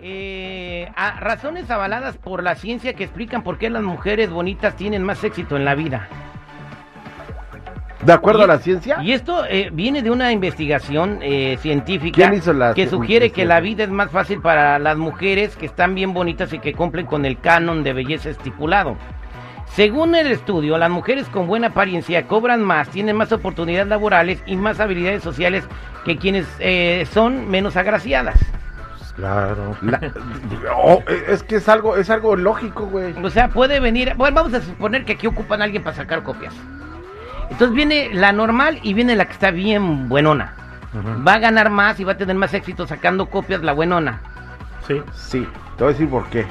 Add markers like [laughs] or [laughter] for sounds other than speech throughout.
Eh, a- razones avaladas por la ciencia que explican por qué las mujeres bonitas tienen más éxito en la vida. ¿De acuerdo Y- a la ciencia? Y esto eh, viene de una investigación eh, científica ¿Quién hizo la que sugiere que la vida es más fácil para las mujeres que están bien bonitas y que cumplen con el canon de belleza estipulado. Según el estudio, las mujeres con buena apariencia cobran más, tienen más oportunidades laborales y más habilidades sociales que quienes eh, son menos agraciadas. Claro. La- Oh, es que es algo, es algo lógico, güey. O sea, puede venir. Bueno, vamos a suponer que aquí ocupan a alguien para sacar copias. Entonces viene la normal y viene la que está bien buenona. Va a ganar más y va a tener más éxito sacando copias la buenona. Sí. Sí, te voy a decir por qué.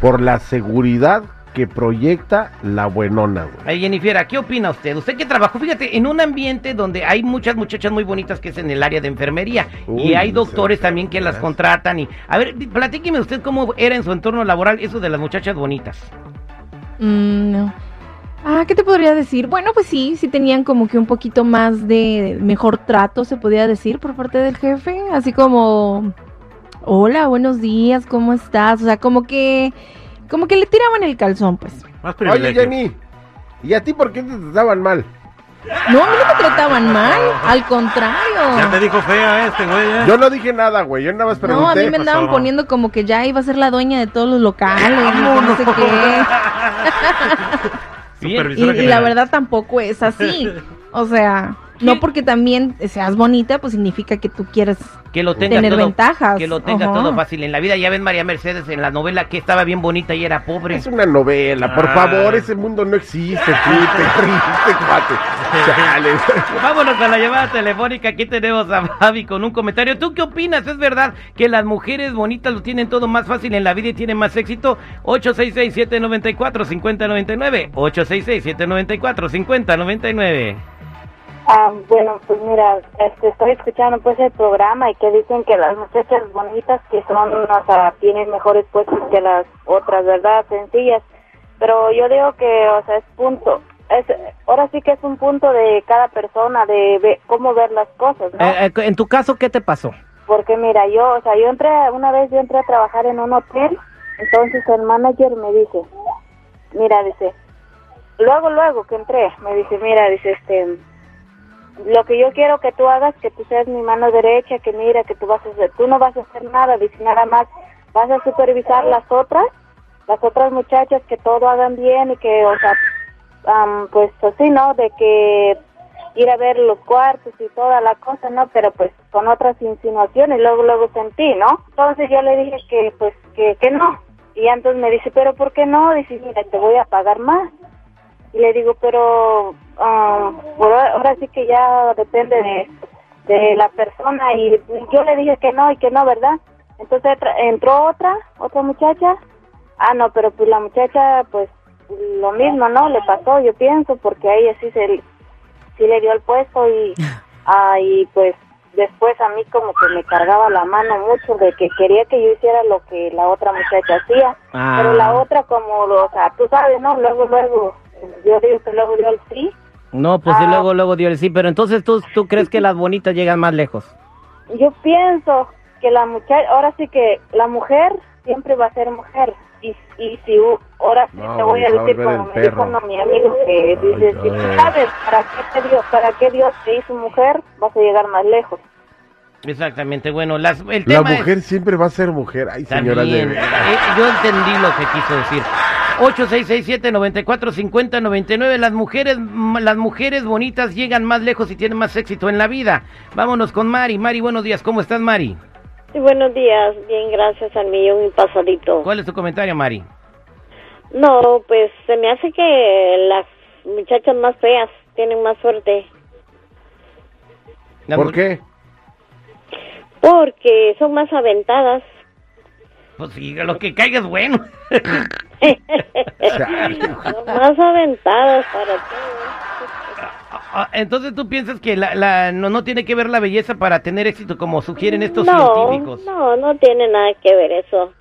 Por la seguridad que proyecta la buenona, güey. Ay, Jennifer, ¿qué opina usted? Usted que trabajó, fíjate, en un ambiente donde hay muchas muchachas muy bonitas que es en el área de enfermería Uy, y hay doctores también que las contratan y a ver, platíqueme usted cómo era en su entorno laboral eso de las muchachas bonitas. Mm, no. Ah, ¿qué te podría decir? Bueno, pues sí, sí tenían como que un poquito más de mejor trato, se podía decir, por parte del jefe. Así como, hola, buenos días, ¿cómo estás? O sea, como que, como que le tiraban el calzón, pues. Más Oye, privilegio. Jenny, ¿y a ti por qué te trataban mal? No, a mí no me trataban mal, al Ya te contrario. dijo fea este güey, ¿eh? Yo no dije nada, güey. Yo nada más pregunté. No, a mí me andaban pasó? poniendo como que ya iba a ser la dueña de todos los locales, y [laughs] que no sé qué. [laughs] [laughs] Y, la general. verdad tampoco es así. O sea, no porque también seas bonita, pues significa que tú quieres Que lo tenga tener todo, ventajas. que lo tenga Ajá. todo fácil en la vida. Ya ven María Mercedes en la novela que estaba bien bonita y era pobre. Es una novela, por Ah. favor, ese mundo no existe, [laughs] tú, te cuate. Chale. [laughs] Vámonos a la llamada telefónica. Aquí tenemos a Fabi con un comentario. ¿Tú qué opinas? ¿Es verdad que las mujeres bonitas lo tienen todo más fácil en la vida y tienen más éxito? 866-794-5099. 866-794-5099. Ah, bueno, pues mira, este, estoy escuchando pues el programa y que dicen que las muchachas bonitas que son, o sea, tienen mejores puestos que las otras, ¿verdad? Sencillas. Pero yo digo que, o sea, es punto, es, ahora sí que es un punto de cada persona de ve- cómo ver las cosas, ¿no? Eh, en tu caso, ¿qué te pasó? Porque mira, yo, o sea, yo entré, una vez yo entré a trabajar en un hotel, entonces el manager me dice, mira, dice, luego, luego que entré, me dice, mira, dice, este, lo que yo quiero que tú hagas, que tú seas mi mano derecha, que mira, que tú vas a hacer, tú no vas a hacer nada, dice, nada más, vas a supervisar las otras, las otras muchachas, que todo hagan bien y que, o sea, am, pues así, ¿no? De que ir a ver los cuartos y toda la cosa, ¿no? Pero pues con otras insinuaciones, luego, luego sentí, ¿no? Entonces yo le dije que pues que, que no. Y entonces me dice, pero ¿por qué no? Dice, mira, te voy a pagar más. Y le digo, pero por ahora sí que ya depende de, de la persona. Y yo le dije que no y que no, ¿verdad? Entonces entró otra, otra muchacha. Ah, no, pero pues la muchacha, pues lo mismo, ¿no? Le pasó, yo pienso, porque a ella sí se sí le dio el puesto y, [laughs] ah, y pues después a mí como que me cargaba la mano mucho de que quería que yo hiciera lo que la otra muchacha hacía, Ah. pero la otra como, lo- o sea, tú sabes, ¿no? Luego, luego, yo digo que luego dio el sí. No, pues sí, Ah. luego, luego dio el sí. Pero entonces, ¿tú, ¿tú crees que las bonitas llegan más lejos? Yo pienso que la muchacha, ahora sí que la mujer siempre va a ser mujer. Y, y si ahora sí No, te voy a decir como me dijo mi amigo que dice, si sabes para qué te dio, para qué Dios te hizo mujer, vas a llegar más lejos. Exactamente. Bueno, las, el La tema es- mujer siempre va a ser mujer. Ay, señora También, de eh, yo entendí lo que quiso decir. 8667-945099. Las mujeres, las mujeres bonitas llegan más lejos y tienen más éxito en la vida. Vámonos con Mari. Mari, buenos días. ¿Cómo estás, Mari? Sí, buenos días. Bien, gracias al millón y pasadito. ¿Cuál es tu comentario, Mari? No, pues se me hace que las muchachas más feas tienen más suerte ¿Por qué? porque son más aventadas. Pues sí, lo que caiga es bueno. [laughs] [laughs] más aventadas para todo. Ah, Entonces tú piensas que la, la- no, no tiene que ver la belleza para tener éxito como sugieren estos no, científicos. no, no tiene nada que ver eso.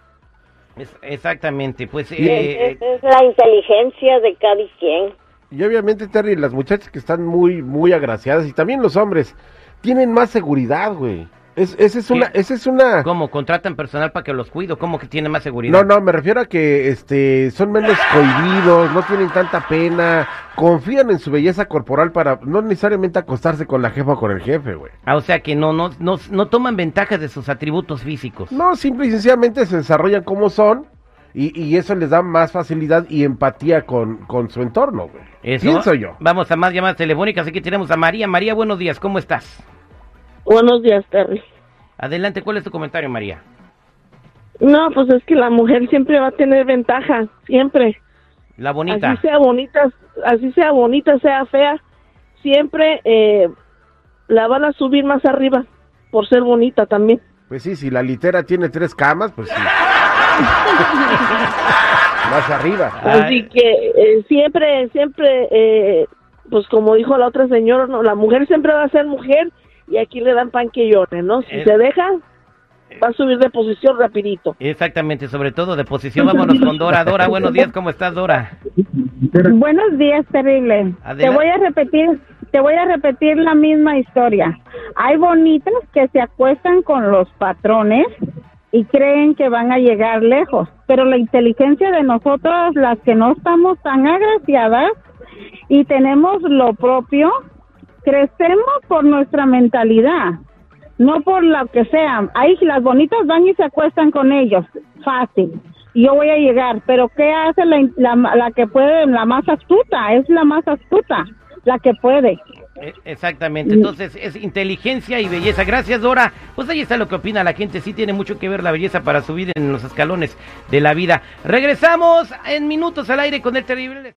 Es- exactamente, pues Es, eh, es- es la inteligencia de cada quien. Y obviamente, Terry, las muchachas que están muy, muy agraciadas y también los hombres tienen más seguridad, güey. Es, esa es una, esa es una. ¿Cómo? ¿Contratan personal para que los cuido? ¿Cómo que tiene más seguridad? No, no, me refiero a que este son menos cohibidos, no tienen tanta pena, confían en su belleza corporal para no necesariamente acostarse con la jefa o con el jefe, güey. Ah, o sea que no, no, no, no toman ventaja de sus atributos físicos. No, simple y sencillamente se desarrollan como son y, y eso les da más facilidad y empatía con, con su entorno, güey. Eso. Pienso yo. Vamos a más llamadas telefónicas. Aquí tenemos a María. María, buenos días. ¿Cómo estás? Buenos días, Terry. Adelante, ¿cuál es tu comentario, María? No, pues es que la mujer siempre va a tener ventaja, siempre. La bonita. Así sea bonita, así sea bonita, sea fea, siempre eh, la van a subir más arriba por ser bonita también. Pues sí, si la litera tiene tres camas, pues sí. [laughs] Más arriba. Ay. Así que eh, siempre, siempre, eh, pues como dijo la otra señora, no, la mujer siempre va a ser mujer y aquí le dan pan que llore, ¿no? Si Eh. se deja, va a subir de posición rapidito. Exactamente, sobre todo de posición. Vámonos con Dora. Dora, buenos días. ¿Cómo estás, Dora? Buenos días, terrible. Te voy a repetir, te voy a repetir la misma historia. Hay bonitas que se acuestan con los patrones y creen que van a llegar lejos, pero la inteligencia de nosotros, las que no estamos tan agraciadas y tenemos lo propio, crecemos por nuestra mentalidad, no por lo que sea. Ahí las bonitas van y se acuestan con ellos, fácil. Yo voy a llegar, pero ¿qué hace la, la, la que puede, la más astuta? Es la más astuta, la que puede. Eh, Exactamente, entonces es inteligencia y belleza. Gracias, Dora. Pues ahí está lo que opina la gente. Sí tiene mucho que ver la belleza para subir en los escalones de la vida. Regresamos en minutos al aire con el terrible.